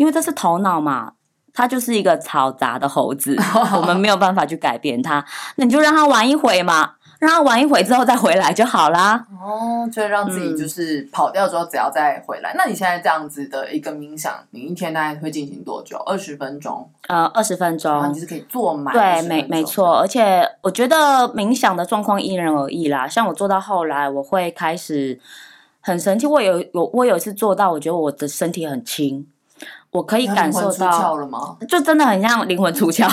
因为这是头脑嘛，它就是一个嘈杂的猴子，我们没有办法去改变它。那你就让它玩一回嘛，让它玩一回之后再回来就好啦。哦，就让自己就是跑掉之后，只要再回来。那你现在这样子的一个冥想，你一天大概会进行多久？二十分钟？呃，二十分然后钟你。是可以做满。对，没没。错，而且我觉得冥想的状况因人而异啦。像我做到后来，我会开始很神奇。我有有我有一次做到，我觉得我的身体很轻，我可以感受到，了吗？就真的很像灵魂出窍。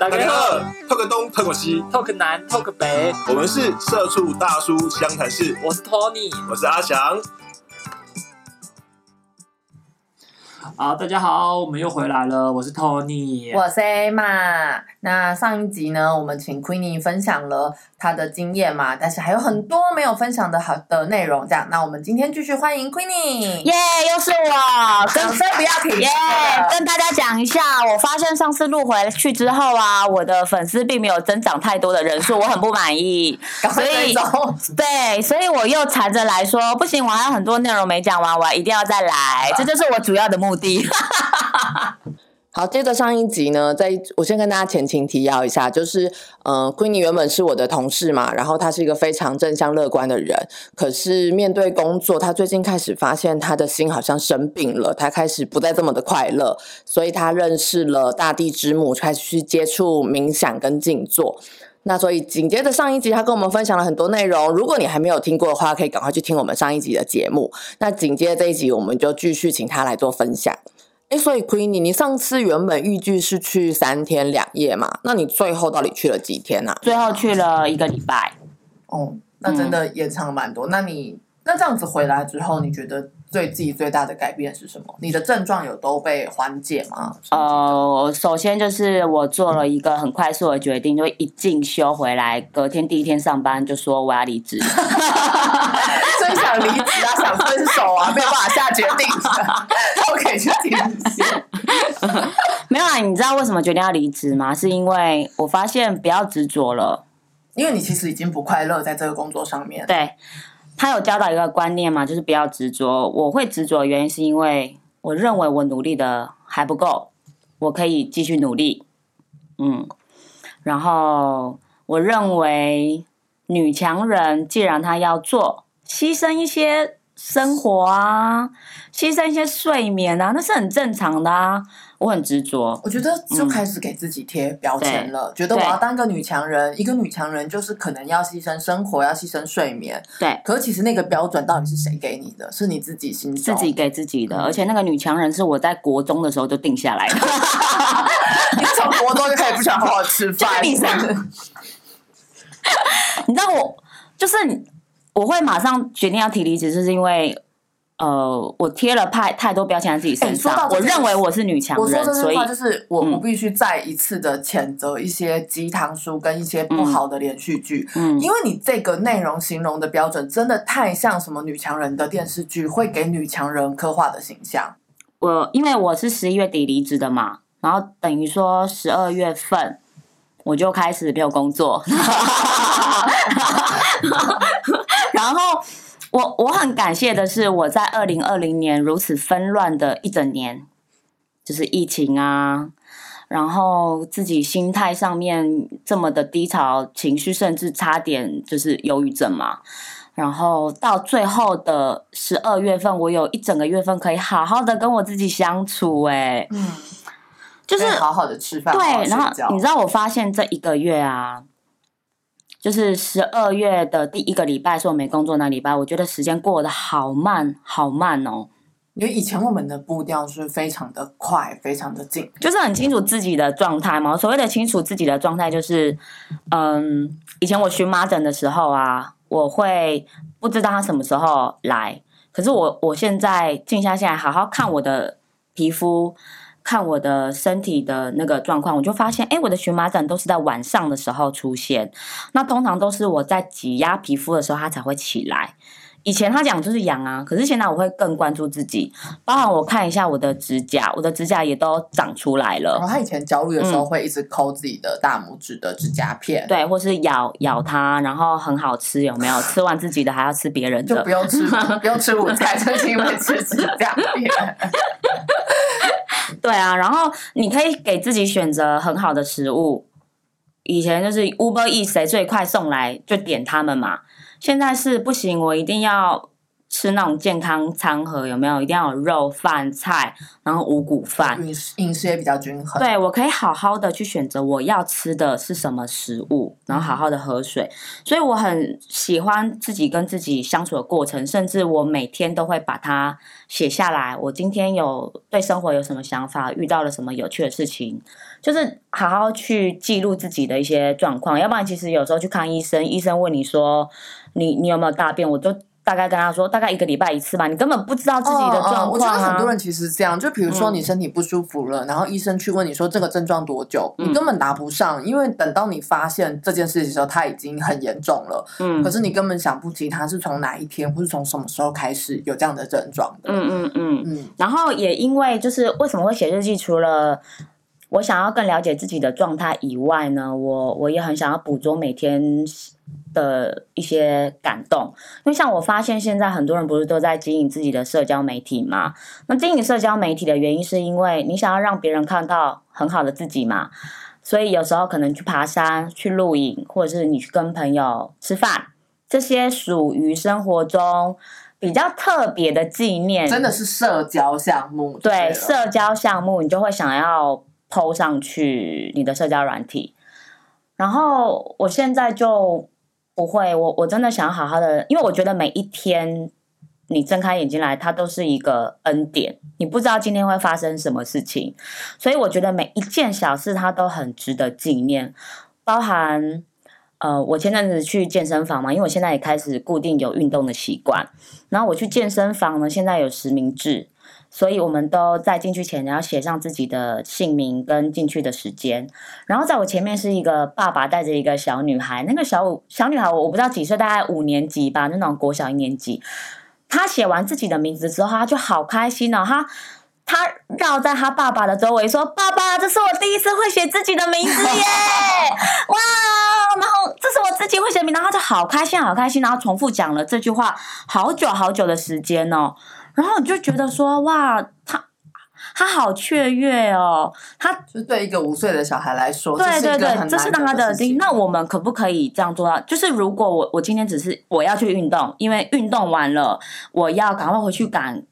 大家好，透个东，透个西，，talk 南，talk 北，我们是社畜大叔湘潭市，我是 Tony。我是阿翔。好，大家好，我们又回来了，我是 Tony。我是 Emma。那上一集呢，我们请 Queenie 分享了她的经验嘛，但是还有很多没有分享的好的内容。这样，那我们今天继续欢迎 Queenie。耶又是我，跟掌声不要停耶跟大家讲一下，我发现上次录回去之后啊，我的粉丝并没有增长太多的人数，我很不满意，所以。对，所以我又缠着来说，不行，我还有很多内容没讲完，我一定要再来，这就是我主要的目的。好，接着上一集呢，在我先跟大家前情提要一下，就是，呃，Queenie 原本是我的同事嘛，然后她是一个非常正向乐观的人，可是面对工作，她最近开始发现她的心好像生病了，她开始不再这么的快乐，所以她认识了大地之母，开始去接触冥想跟静坐。那所以紧接着上一集，他跟我们分享了很多内容。如果你还没有听过的话，可以赶快去听我们上一集的节目。那紧接着这一集，我们就继续请他来做分享。哎，所以 Queenie，你上次原本预计是去三天两夜嘛？那你最后到底去了几天呢、最后去了一个礼拜，哦，那真的延长蛮多。那你那这样子回来之后，你觉得对自己最大的改变是什么？你的症状有都被缓解吗？呃，首先就是我做了一个很快速的决定，就一进修回来，隔天第一天上班就说我要离职。真想离职啊，想分手啊，没有办法下决定啊，都可以去听一下。没有啊，你知道为什么决定要离职吗？是因为我发现不要执着了。因为你其实已经不快乐在这个工作上面。对他有教导一个观念嘛，就是不要执着。我会执着的原因是因为我认为我努力的还不够，我可以继续努力。嗯，然后我认为女强人既然她要做，牺牲一些生活啊，牺牲一些睡眠啊，那是很正常的啊。我很执着，我觉得就开始给自己贴标签了，觉得我要当个女强人，一个女强人就是可能要牺牲生活，要牺牲睡眠。对可是其实那个标准到底是谁给你的？是你自己心中自己给自己的，嗯而且那个女强人是我在国中的时候就定下来的。你从国中就开始不想好好吃饭，就是你 你知道我就是我会马上决定要提离职，就是因为呃，我贴了太太多标签在自己身上，我认为我是女强人，所以就是我，嗯。我必须再一次的谴责一些鸡汤书跟一些不好的连续剧，嗯。因为你这个内容形容的标准真的太像什么女强人的电视剧会给女强人刻画的形象。我因为我是十一月底离职的嘛，然后等于说十二月份我就开始没有工作，然后我我很感谢的是，我在二零二零年如此纷乱的一整年，就是疫情啊，然后自己心态上面这么的低潮，情绪甚至差点就是忧郁症嘛。然后到最后的十二月份，我有一整个月份可以好好的跟我自己相处、哎，嗯，就是好好的吃饭，对，然后你知道我发现这一个月啊，就是十二月的第一个礼拜是我没工作那礼拜，我觉得时间过得好慢，好慢哦，因为以前我们的步调是非常的快，非常的紧，就是很清楚自己的状态嘛。所谓的清楚自己的状态，就是嗯，以前我荨麻疹的时候啊，我会不知道它什么时候来，可是我我现在静下心来，好好看我的皮肤。看我的身体的那个状况，我就发现，哎，我的荨麻疹都是在晚上的时候出现。那通常都是我在挤压皮肤的时候，它才会起来。以前他讲就是痒啊，可是现在我会更关注自己，包含我看一下我的指甲，我的指甲也都长出来了然后。他以前焦虑的时候会一直抠自己的大拇指的指甲片，对，或是咬咬它，然后很好吃，有没有？吃完自己的还要吃别人的就不，用吃不用吃午 餐，就是因为吃指甲片。对啊。然后你可以给自己选择很好的食物，以前就是 Uber E 谁最快送来就点他们嘛，现在是不行，我一定要吃那种健康餐盒，有没有？一定要有肉饭菜，然后五谷饭。饮食饮食也比较均衡。对，我可以好好的去选择我要吃的是什么食物，然后好好的喝水。所以我很喜欢自己跟自己相处的过程，甚至我每天都会把它写下来。我今天有对生活有什么想法，遇到了什么有趣的事情，就是好好去记录自己的一些状况。要不然，其实有时候去看医生，医生问你说你你有没有大便，我就大概跟他说，大概一个礼拜一次吧，你根本不知道自己的状哦哦我觉得。很多人其实是这样，就比如说嗯你身体不舒服了，然后医生去问你说这个症状多久，嗯你根本答不上，因为等到你发现这件事情的时候，它已经很严重了。嗯可是你根本想不起它是从哪一天或是从什么时候开始有这样的症状的。嗯嗯嗯。嗯，然后也因为就是为什么会写日记，除了我想要更了解自己的状态以外呢，我我也很想要捕捉每天的一些感动。因为像我发现现在很多人不是都在经营自己的社交媒体吗？那经营社交媒体的原因是因为你想要让别人看到很好的自己嘛。所以有时候可能去爬山、去露营，或者是你去跟朋友吃饭，这些属于生活中比较特别的纪念，真的是社交项目。对社交项目，你就会想要 PO 上去你的社交软体。然后我现在就不会，我我真的想好好的，因为我觉得每一天你睁开眼睛来，它都是一个恩典，你不知道今天会发生什么事情，所以我觉得每一件小事它都很值得纪念，包含。呃，我前阵子去健身房嘛，因为我现在也开始固定有运动的习惯。然后我去健身房呢，现在有实名制，所以我们都在进去前要写上自己的姓名跟进去的时间。然后在我前面是一个爸爸带着一个小女孩，那个小五小女孩我我不知道几岁，大概五年级吧，那种国小一年级。她写完自己的名字之后，她就好开心哦，她。他绕在她爸爸的周围说：“爸爸，这是我第一次会写自己的名字耶！哇！然后这是我自己会写名字，然后她就好开心，好开心，然后重复讲了这句话好久好久的时间哦。然后你就觉得说：哇，他他好雀跃哦，他就对一个五岁的小孩来说，对对对，很这是难他的经。得事情那我们可不可以这样做到？就是如果我我今天只是我要去运动，因为运动完了，我要赶快回去赶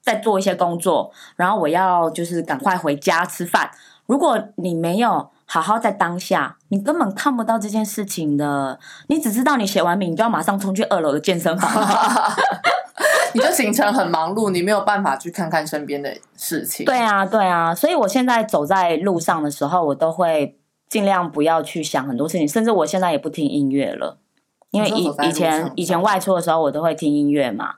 再做一些工作，然后我要就是赶快回家吃饭。如果你没有好好在当下，你根本看不到这件事情的。你只知道你写完名，你就要马上冲去二楼的健身房。你就行程很忙碌，你没有办法去看看身边的事情。对啊，对啊，所以我现在走在路上的时候，我都会尽量不要去想很多事情，甚至我现在也不听音乐了，因为以以前以前外出的时候，我都会听音乐嘛。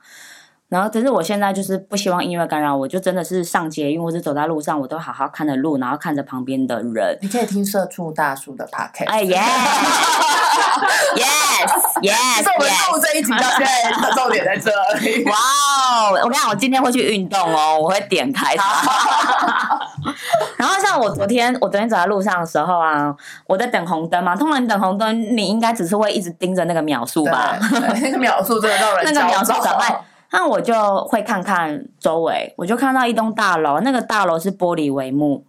然后，只是我现在就是不希望音乐干扰我，就真的是上街，因为我是走在路上，我都好好看着路，然后看着旁边的人。你可以听社畜大叔的 podcast。哎耶 yes yes 是我们这一集到现在的重点在这里。哇哦！我跟你讲，我今天会去运动哦，我会点开它。然后像我昨天，我昨天走在路上的时候啊，我在等红灯嘛。通常你等红灯，你应该只是会一直盯着那个秒数吧？那个秒数真的让人那个秒数赶快。那我就会看看周围，我就看到一栋大楼，那个大楼是玻璃帷幕，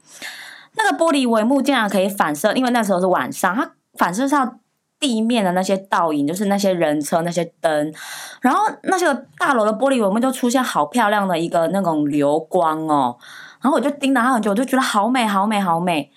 那个玻璃帷幕竟然可以反射，因为那时候是晚上，它反射上地面的那些倒影，就是那些人车、那些灯，然后那些大楼的玻璃我们就出现好漂亮的一个那种流光哦，然后我就盯了他很久，我就觉得好美、好美、好美，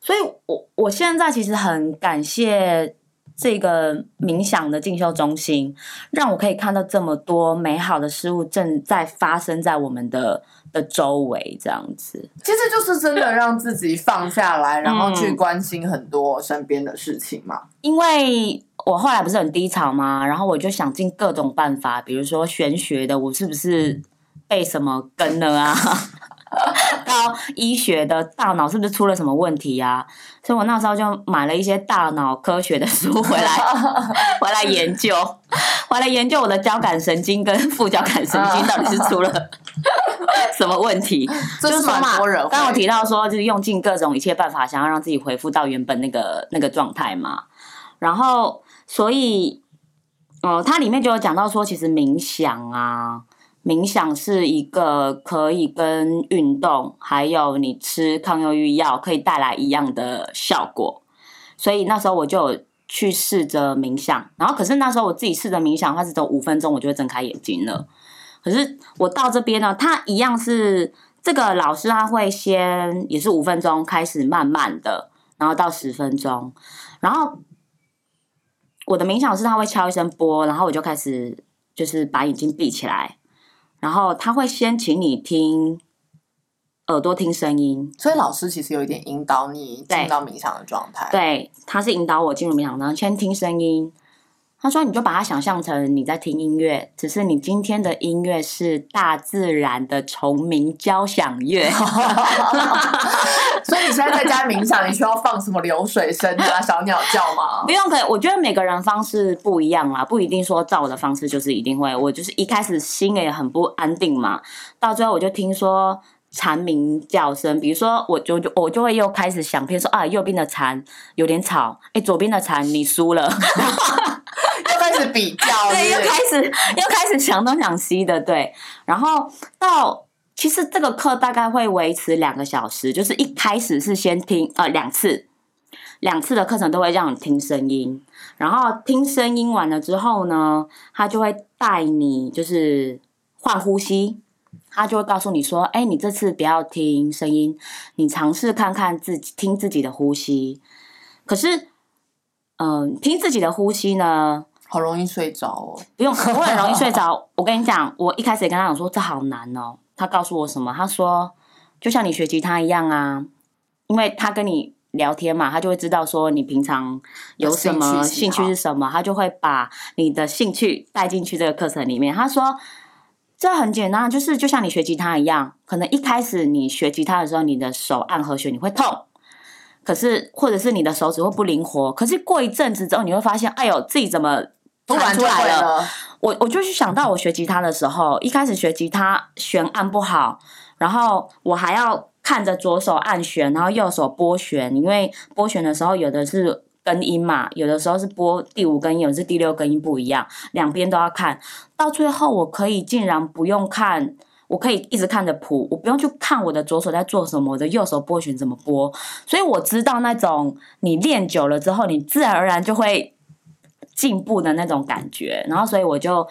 所以我我现在其实很感谢。这个冥想的进修中心，让我可以看到这么多美好的事物正在发生在我们的的周围，这样子。其实就是真的让自己放下来，然后去嗯关心很多身边的事情嘛。因为我后来不是很低潮吗？然后我就想尽各种办法，比如说玄学的，我是不是被什么跟了啊？到医学的大脑是不是出了什么问题呀、所以我那时候就买了一些大脑科学的书回来，回来研究，回来研究我的交感神经跟副交感神经 到底是出了 什么问题。这就是说嘛蛮多人，刚刚我提到说，就是用尽各种一切办法，想要让自己恢复到原本那个那个状态嘛。然后，所以，呃，它里面就有讲到说，其实冥想啊，冥想是一个可以跟运动还有你吃抗忧郁药可以带来一样的效果。所以那时候我就去试着冥想，然后可是那时候我自己试着冥想，它只走五分钟，我就会睁开眼睛了。可是我到这边呢，它一样是这个老师他会先也是五分钟开始慢慢的，然后到十分钟，然后我的冥想是他会敲一声波，然后我就开始就是把眼睛闭起来，然后他会先请你听耳朵听声音，所以老师其实有一点引导你对进到冥想的状态。，对，他是引导我进入冥想然后，先听声音。他说：“你就把它想象成你在听音乐，只是你今天的音乐是大自然的虫鸣交响乐。所以你现在在家冥想，你需要放什么流水声啊、小鸟叫吗不？用可以，我觉得每个人方式不一样啦，不一定说照我的方式就是一定会。我就是一开始心也很不安定嘛，到最后我就听说蝉鸣叫声，比如说我就就我就会又开始想，比如说啊，右边的蝉有点吵，哎，左边的蝉你输了。”又开始比较，对，又开始又开始想东想西的，对。然后到其实这个课大概会维持两个小时，就是一开始是先听呃两次，两次的课程都会让你听声音，然后听声音完了之后呢，他就会带你就是换呼吸。他就会告诉你说：“哎，你这次不要听声音，你尝试看看自己听自己的呼吸。可是，嗯、听自己的呼吸呢，好容易睡着哦。不用，我很容易睡着。我跟你讲，我一开始也跟他讲说这好难哦。他告诉我什么？他说就像你学吉他一样啊，因为他跟你聊天嘛，他就会知道说你平常有什么有兴趣兴趣是什么，他就会把你的兴趣带进去这个课程里面。他说。这很简单，就是就像你学吉他一样，可能一开始你学吉他的时候，你的手按和弦你会痛，可是或者是你的手指会不灵活，可是过一阵子之后，你会发现，哎呦，自己怎么突然出来了？了，我我就去想到我学吉他的时候，一开始学吉他弦按不好，然后我还要看着左手按弦，然后右手拨弦，因为拨弦的时候有的是根音嘛，有的时候是拨第五根音，有的是第六根音不一样，两边都要看。到最后，我可以竟然不用看。我可以一直看着谱，我不用去看我的左手在做什么，我的右手拨弦怎么拨，所以我知道那种你练久了之后，你自然而然就会进步的那种感觉。然后，所以我就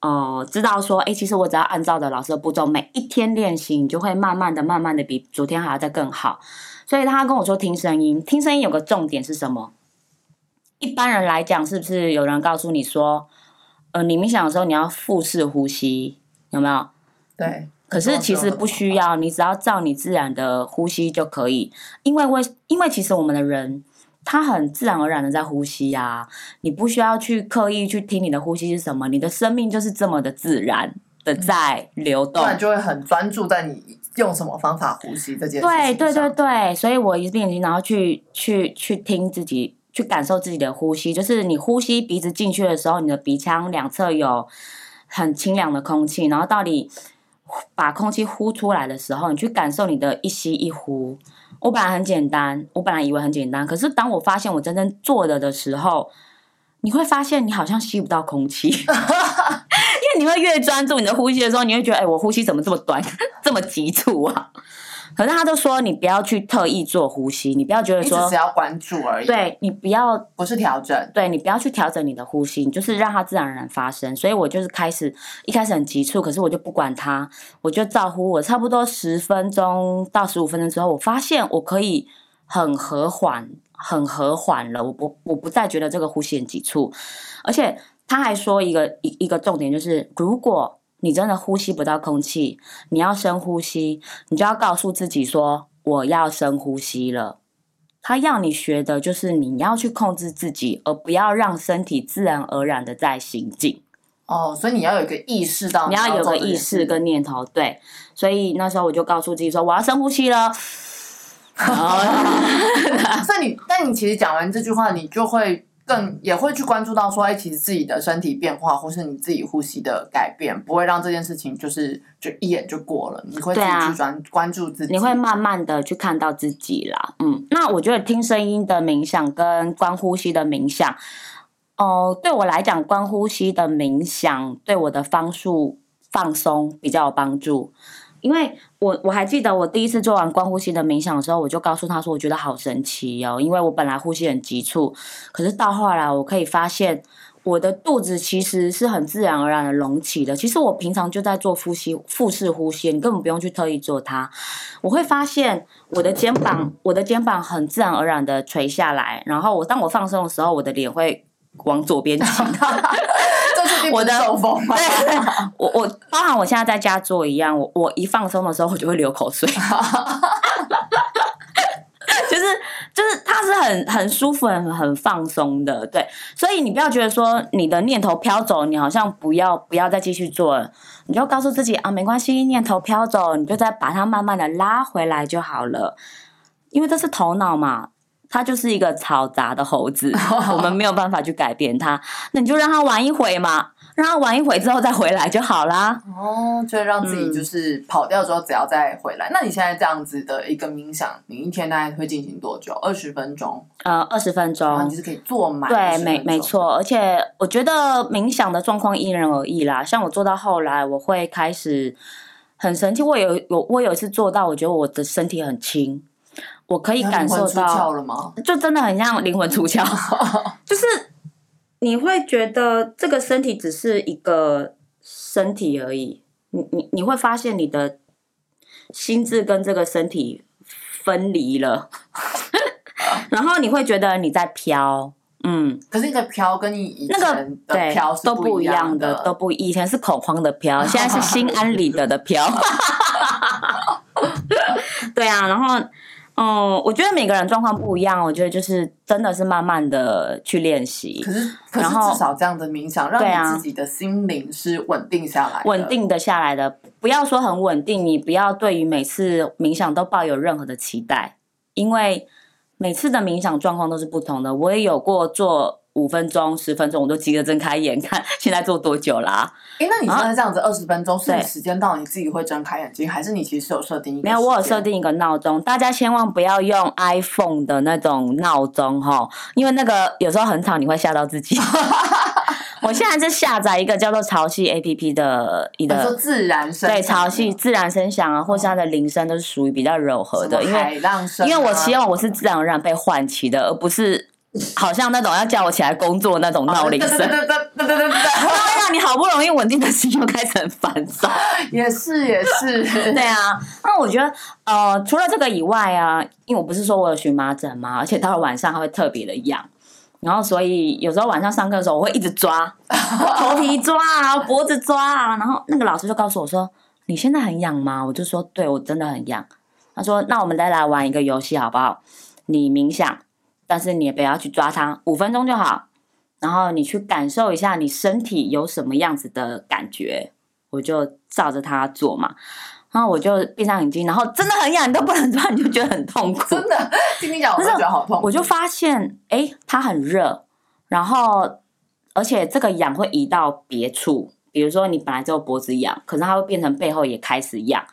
呃知道说，哎，其实我只要按照着老师的步骤，每一天练习，你就会慢慢的、慢慢的比昨天还要再更好。所以他跟我说听声音，听声音有个重点是什么？一般人来讲，是不是有人告诉你说，呃，你冥想的时候你要腹式呼吸，有没有？对。可是其实不需要，你只要照你自然的呼吸就可以。因为为因为其实我们的人他很自然而然的在呼吸啊，你不需要去刻意去听你的呼吸是什么，你的生命就是这么的自然的在流动。就会很专注在你用什么方法呼吸这件事情对对对对，所以我一闭眼睛，然后去去去听自己，去感受自己的呼吸。就是你呼吸鼻子进去的时候，你的鼻腔两侧有很清凉的空气，然后到底把空气呼出来的时候，你去感受你的一吸一呼。我本来很简单，我本来以为很简单，可是当我发现我真正做了的时候，你会发现你好像吸不到空气，因为你会越专注你的呼吸的时候，你会觉得，哎、我呼吸怎么这么短，这么急促啊？可是他都说你不要去特意做呼吸，你不要觉得说只，要关注而已，，对你不要不是调整。对你不要去调整你的呼吸，你就是让它自然而然发生。所以我就是开始一开始很急促，可是我就不管它，我就照呼。我差不多十分钟到十五分钟之后，我发现我可以很和缓，很和缓了。我不我不再觉得这个呼吸很急促，而且他还说一个一一个重点就是，如果你真的呼吸不到空气，你要深呼吸，你就要告诉自己说我要深呼吸了。他要你学的就是你要去控制自己，而不要让身体自然而然的在行进。哦，所以你要有一个意识到你要有个意识跟念头，对。所以那时候我就告诉自己说，我要深呼吸了。所以你，但你其实讲完这句话，你就会更也会去关注到说，哎，其实自己的身体变化，或是你自己呼吸的改变，不会让这件事情就是就一眼就过了，你会自己去专、关注自己，你会慢慢的去看到自己啦。嗯，那我觉得听声音的冥想跟观呼吸的冥想，哦、对我来讲，观呼吸的冥想对我的方术放松比较有帮助。因为我我还记得我第一次做完观呼吸的冥想的时候，我就告诉他说，我觉得好神奇哦，因为我本来呼吸很急促，可是到后来我可以发现。我的肚子其实是很自然而然的隆起的。其实我平常就在做呼吸腹式呼吸，你根本不用去特意做它。我会发现我的肩膀，我的肩膀很自然而然的垂下来，然后我当我放松的时候，我的脸会往左边倾。我的我我包含我现在在家做一样，我我一放松的时候，我就会流口水。就是就是，它是很很舒服、很很放松的，对。所以你不要觉得说你的念头飘走，你好像不要不要再继续做了，你就告诉自己啊，没关系，念头飘走，你就再把它慢慢的拉回来就好了。因为这是头脑嘛，它就是一个嘈杂的猴子，我们没有办法去改变它，那你就让它玩一会嘛，让它玩一会之后再回来就好啦。哦，就让自己嗯就是跑掉之后，只要再回来。那你现在这样子的一个冥想，你一天大概会进行多久？二十分钟，呃，二十分钟你。是可以做满。对，没没。错，而且我觉得冥想的状况因人而异啦。像我做到后来，我会开始很神奇。我有有我有一次做到，我觉得我的身体很轻，我可以感受到，了吗？就真的很像灵魂出窍，就是你会觉得这个身体只是一个身体而已，你你你会发现你的心智跟这个身体分离了，然后你会觉得你在飘，嗯。可是你的飘跟你以那个前的对飘是都不一一样的，的，都不以前是恐慌的飘，现在是心安理得的飘。对啊，然后嗯，我觉得每个人状况不一样，我觉得就是真的是慢慢的去练习可，是可是然后至少这样的冥想，让你自己的心灵是稳定下来的，稳。定的下来的。不要说很稳定，你不要对于每次冥想都抱有任何的期待，因为每次的冥想状况都是不同的。我也有过做五分钟、十分钟，我都急着睁开眼看 现在做多久啦、哎，那你现在这样子二十分钟，是时间到你自己会睁开眼睛，还是你其实有设定一个？没有，我有设。定一个闹钟，大家千万不要用 iPhone 的那种闹钟哈，因为那个有时候很吵，你会吓到自己。我现在是下载一个叫做潮汐 APP 的一个，自然声，对潮汐自然声响啊，或是它的铃声都是属于比较柔和的，因为海浪声啊，因为我希望我是自然而然被唤起的，而不是 好像那种要叫我起来工作那种闹铃声，对呀，你好不容易稳定的心又开始很烦躁，也是也是，对啊。那我觉得，呃，除了这个以外啊，因为我不是说我有荨麻疹嘛，而且到了晚上还会特别的痒，然后所以有时候晚上上课的时候我会一直抓 头皮抓啊，脖子抓啊，然后那个老师就告诉我说：“你现在很痒吗？”我就说：“对，我真的很痒。”他说：“那我们再来玩一个游戏好不好？你冥想，但是你也不要去抓它，五分钟就好。然后你去感受一下你身体有什么样子的感觉。”我就照着它做嘛。然后我就闭上眼睛，然后真的很痒，你都不能抓，你就觉得很痛苦。真的 听你讲，我都觉得好痛苦。我就发现，哎，它很热，然后而且这个痒会移到别处，比如说你本来只有脖子痒，可是它会变成背后也开始痒，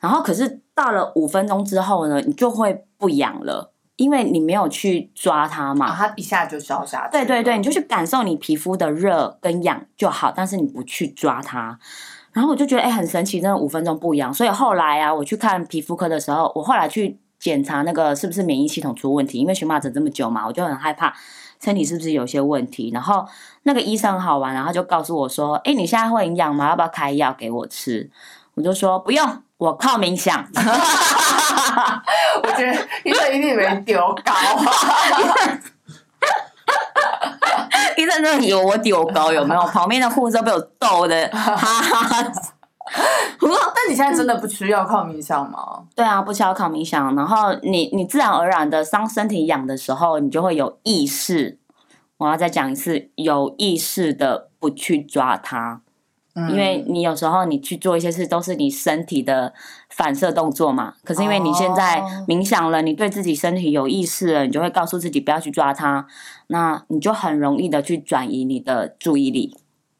然后可是到了五分钟之后呢，你就会不痒了，因为你没有去抓它嘛。啊，它一下就消下去。对对对，你就去感受你皮肤的热跟痒就好，但是你不去抓它。然后我就觉得哎、很神奇，真的五分钟不痒。所以后来啊，我去看皮肤科的时候，我后来去检查那个是不是免疫系统出问题，因为荨麻疹这么久嘛，我就很害怕身体是不是有些问题。然后那个医生很好玩，然后就告诉我说：“哎，你现在会很痒吗？要不要开药给我吃？”我就说不用，我靠冥想。我觉得医生一定以为你丢高啊。医生真的以为我丢高有没有？旁边的护士都被我逗的哈哈。但你现在真的不需要靠冥想吗？对啊，不需要靠冥想，然后你你自然而然的，伤身体痒的时候，你就会有意识。我要再讲一次，有意识的不去抓它。嗯因为你有时候你去做一些事，都是你身体的反射动作嘛。可是因为你现在哦冥想了，你对自己身体有意识了，你就会告诉自己不要去抓它，那你就很容易的去转移你的注意力。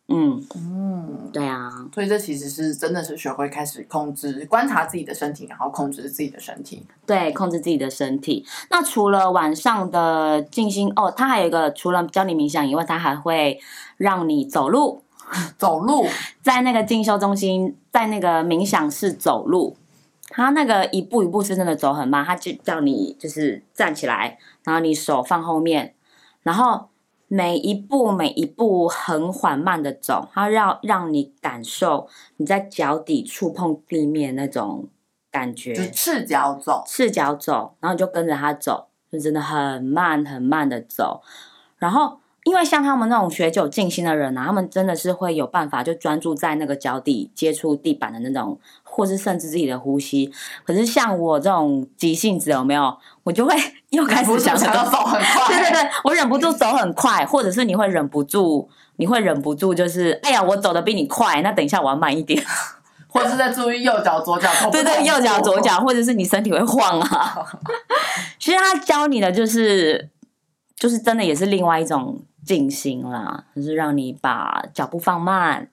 嗯，嗯，对啊，所以这其实是真的是学会开始控制、观察自己的身体，然后控制自己的身体。对，控制自己的身体。那除了晚上的静心哦，它还有一个，除了教你冥想以外，它还会让你走路。走路，在那个进修中心，在那个冥想室走路，他那个一步一步是真的走很慢，他就叫你就是站起来，然后你手放后面，然后每一步每一步很缓慢的走，他要让你感受你在脚底触碰地面那种感觉，就赤脚走。赤脚走，然后你就跟着他走，就真的很慢很慢的走。然后，因为像他们那种学久静心的人啊，他们真的是会有办法就专注在那个脚底接触地板的那种，或是甚至自己的呼吸。可是像我这种急性子，有没有？我就会 又开始想想要走很快，对对对，我忍不住走很快，或者是你会忍不住，你会忍不住就是，哎呀，我走的比你快，那等一下我要慢一点。或者是在注意右脚、左脚对对，右脚、左脚，或者是你身体会晃啊。其实他教你的就是，就是真的也是另外一种静心啦，就是让你把脚步放慢，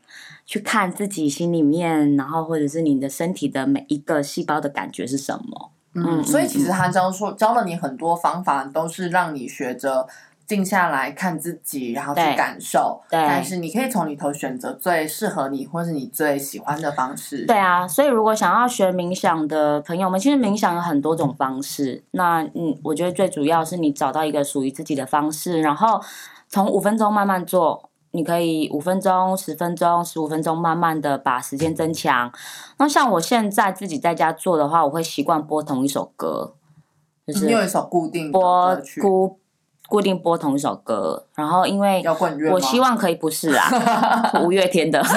去看自己心里面，然后或者是你的身体的每一个细胞的感觉是什么。嗯，所以其实他教说教了你很多方法，都是让你学着静下来看自己，然后去感受。对但是你可以从里头选择最适合你，或是你最喜欢的方式。对啊，所以如果想要学冥想的朋友们，其实冥想有很多种方式。那嗯，我觉得最主要是你找到一个属于自己的方式，然后从五分钟慢慢做。你可以五分钟、十分钟、十五分钟，慢慢的把时间增强。那像我现在自己在家做的话，我会习惯播同一首歌，就是你有一首固定播曲，固固定播同一首歌。然后因为我希望可以不是啊，五月天的，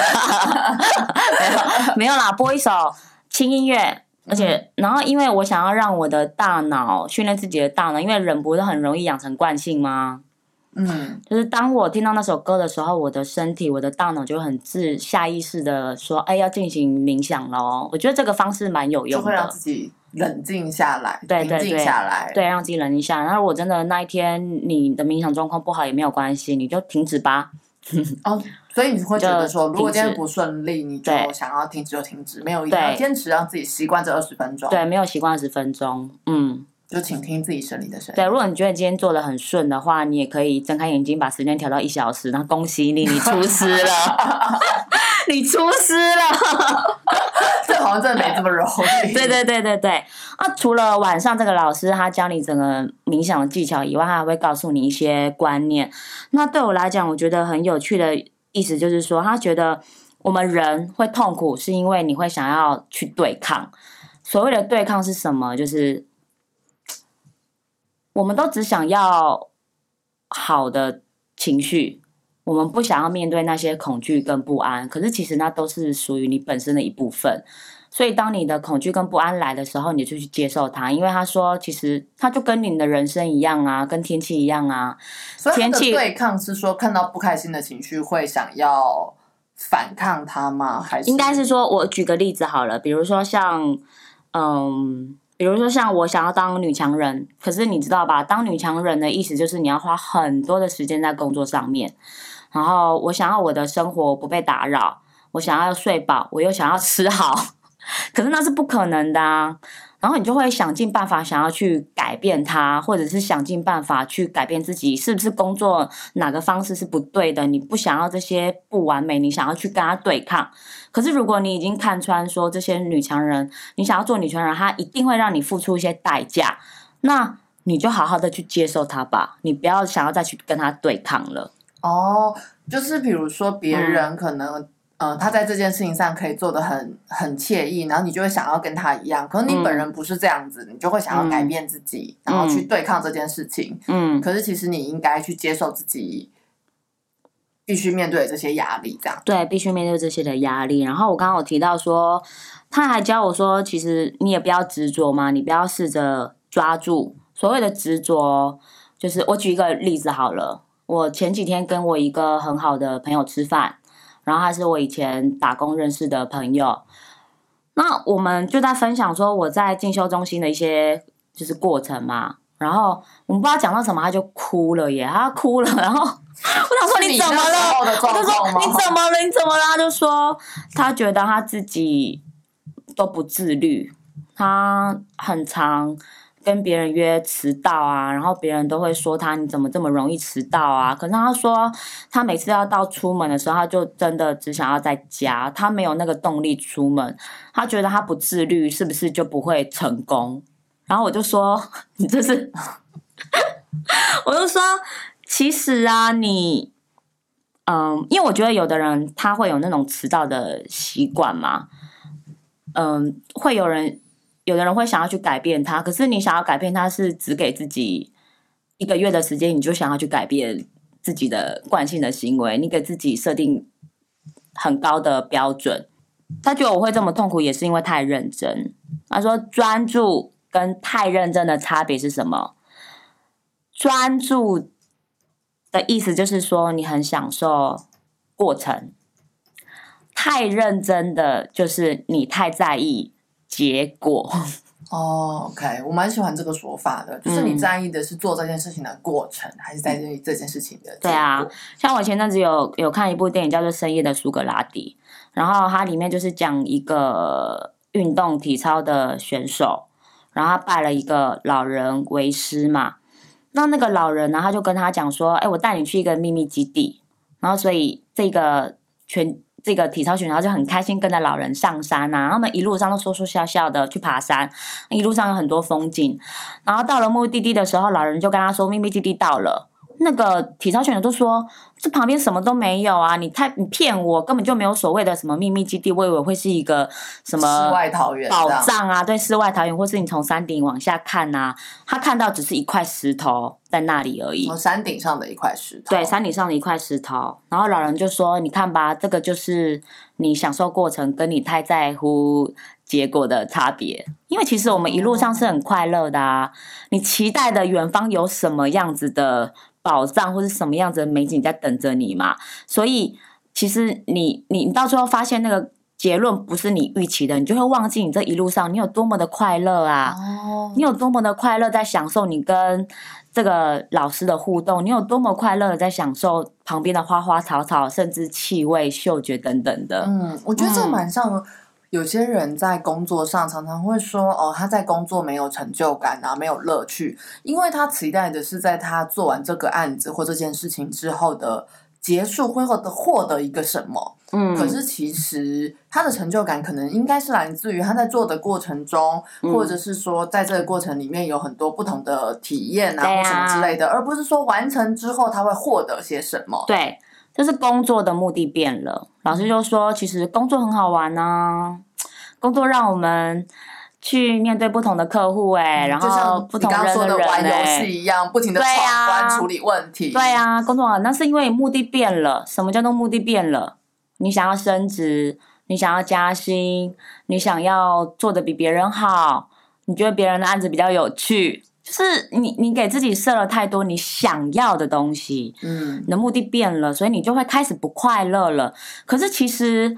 没有没有啦，播一首轻音乐。而且，然后，因为我想要让我的大脑训练自己的大脑，因为人不是很容易养成惯性吗？嗯，就是当我听到那首歌的时候，我的身体、我的大脑就很自下意识的说：“哎，要进行冥想喽。”我觉得这个方式蛮有用就会让，自己冷静下来，对对对下来。对，让自己冷静下来。那如果真的那一天你的冥想状况不好也没有关系，你就停止吧。哦，所以你会觉得说，如果今天不顺利，你就想要停止就停止，没有一定要坚持让自己习惯这二十分钟。对，，没有习惯二十分钟，嗯。就请听自己生理的声音。对，如果你觉得今天做的很顺的话，你也可以睁开眼睛，把时间调到一小时。那恭喜你，你出师了，你出师了。这好像真的没这么容易。对对对对对。啊，除了晚上这个老师他教你整个冥想的技巧以外，他还会告诉你一些观念。那对我来讲，我觉得很有趣的意思就是说，他觉得我们人会痛苦，是因为你会想要去对抗。所谓的对抗是什么？就是我们都只想要好的情绪，我们不想要面对那些恐惧跟不安。可是其实那都是属于你本身的一部分。所以当你的恐惧跟不安来的时候，你就去接受它，因为他说，其实它就跟你的人生一样啊，跟天气一样啊。所以天气对抗是说，看到不开心的情绪会想要反抗它吗？还是应该是说，我举个例子好了，比如说像，嗯，比如说像我想要当女强人，可是你知道吧？当女强人的意思就是你要花很多的时间在工作上面，然后我想要我的生活不被打扰，我想要睡饱，我又想要吃好，可是那是不可能的啊。然后你就会想尽办法想要去改变它，或者是想尽办法去改变自己，是不是工作哪个方式是不对的？你不想要这些不完美，你想要去跟他对抗。可是如果你已经看穿说这些女强人，你想要做女强人，她一定会让你付出一些代价，那你就好好的去接受她吧，你不要想要再去跟她对抗了。哦，就是比如说别嗯人可能。呃，他在这件事情上可以做的很很惬意，然后你就会想要跟他一样。可是你本人不是这样子，你就会想要改变自己，然后去对抗这件事情。嗯，可是其实你应该去接受自己必须面对这些压力，这样。对，必须面对这些的压力。然后我刚刚有提到说，他还教我说，其实你也不要执着嘛，你不要试着抓住所谓的执着。就是我举一个例子好了，我前几天跟我一个很好的朋友吃饭，然后他是我以前打工认识的朋友。那我们就在分享说我在进修中心的一些就是过程嘛，然后我们不知道讲到什么，他就哭了耶，他哭了，然后我想说你你怎么了？状我就说你怎么了？你怎么了？他就说他觉得他自己都不自律，他很常跟别人约迟到啊，然后别人都会说他你怎么这么容易迟到啊？可是他说他每次要到出门的时候，他就真的只想要在家，他没有那个动力出门，他觉得他不自律，是不是就不会成功？然后我就说你这是，我就说其实啊，你。嗯，因为我觉得有的人他会有那种迟到的习惯嘛，嗯，会有人有的人会想要去改变他，可是你想要改变他是只给自己一个月的时间，你就想要去改变自己的惯性的行为，你给自己设定很高的标准。他觉得我会这么痛苦，也是因为太认真。他说专注跟太认真的差别是什么？专注的意思就是说你很享受过程，太认真的就是你太在意结果。哦，OK，我蛮喜欢这个说法的，就是你嗯在意的是做这件事情的过程，还是在意这件事情的？对啊，像我前阵子有有看一部电影叫做《深夜的苏格拉底》，然后它里面就是讲一个运动体操的选手，然后他拜了一个老人为师嘛。那那个老人呢，他就跟他讲说：“哎，我带你去一个秘密基地。”然后所以这个全这个体操群，然后就很开心跟着老人上山呐，他们一路上都说说笑笑的去爬山，一路上有很多风景。然后到了目的地的时候，老人就跟他说：“秘密基地到了。”那个体操选手就说：“这旁边什么都没有啊！你太你骗我，根本就没有所谓的什么秘密基地，我以为会是一个什么世外桃源宝藏啊，对，世外桃源，或是你从山顶往下看啊，他看到只是一块石头在那里而已。哦山顶上的一块石头。对，山顶上的一块石头。然后老人就说：“你看吧，这个就是你享受过程跟你太在乎结果的差别。因为其实我们一路上是很快乐的啊，你期待的远方有什么样子的宝藏，或是什么样子的美景在等着你嘛。所以其实你你你到最后发现那个结论不是你预期的，你就会忘记你这一路上你有多么的快乐啊。哦，你有多么的快乐在享受你跟这个老师的互动，你有多么快乐的在享受旁边的花花草草，甚至气味、嗅觉等等的。嗯，我觉得这嗯蛮像。有些人在工作上常常会说：“哦，他在工作没有成就感啊，没有乐趣，因为他期待的是在他做完这个案子或这件事情之后的结束会获得获得一个什么。嗯，可是其实他的成就感可能应该是来自于他在做的过程中，嗯或者是说在这个过程里面有很多不同的体验啊对啊或什么之类的，而不是说完成之后他会获得些什么。对，就是工作的目的变了。老师就说，其实工作很好玩呢、工作让我们去面对不同的客户、哎、然后不同的人、玩游哎戏一样，不停的对闯啊关处理问题。对啊，工作好，那是因为目的变了。什么叫做目的变了？你想要升职，你想要加薪，你想要做的比别人好，你觉得别人的案子比较有趣，就是你你给自己设了太多你想要的东西，嗯，你的目的变了，所以你就会开始不快乐了。可是其实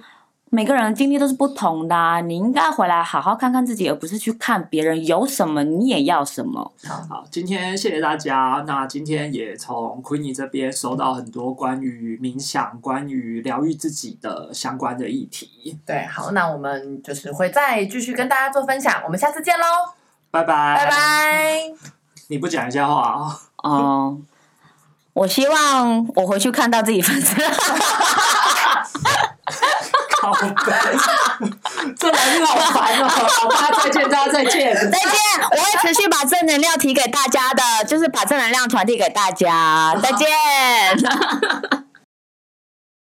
每个人的经历都是不同的、啊，你应该回来好好看看自己，而不是去看别人有什么你也要什么。好，今天谢谢大家。那今天也从 Queenie 这边收到很多关于冥想、关于疗愈自己的相关的议题。对，好，那我们就是会再继续跟大家做分享，我们下次见喽，拜拜，拜。拜。你不讲一下话啊？哦、我希望我回去看到自己粉丝。靠背，这男人好烦哦！好，大家再见，大家再见。再见！我会持续把正能量提给大家的，就是把正能量传递给大家。再见。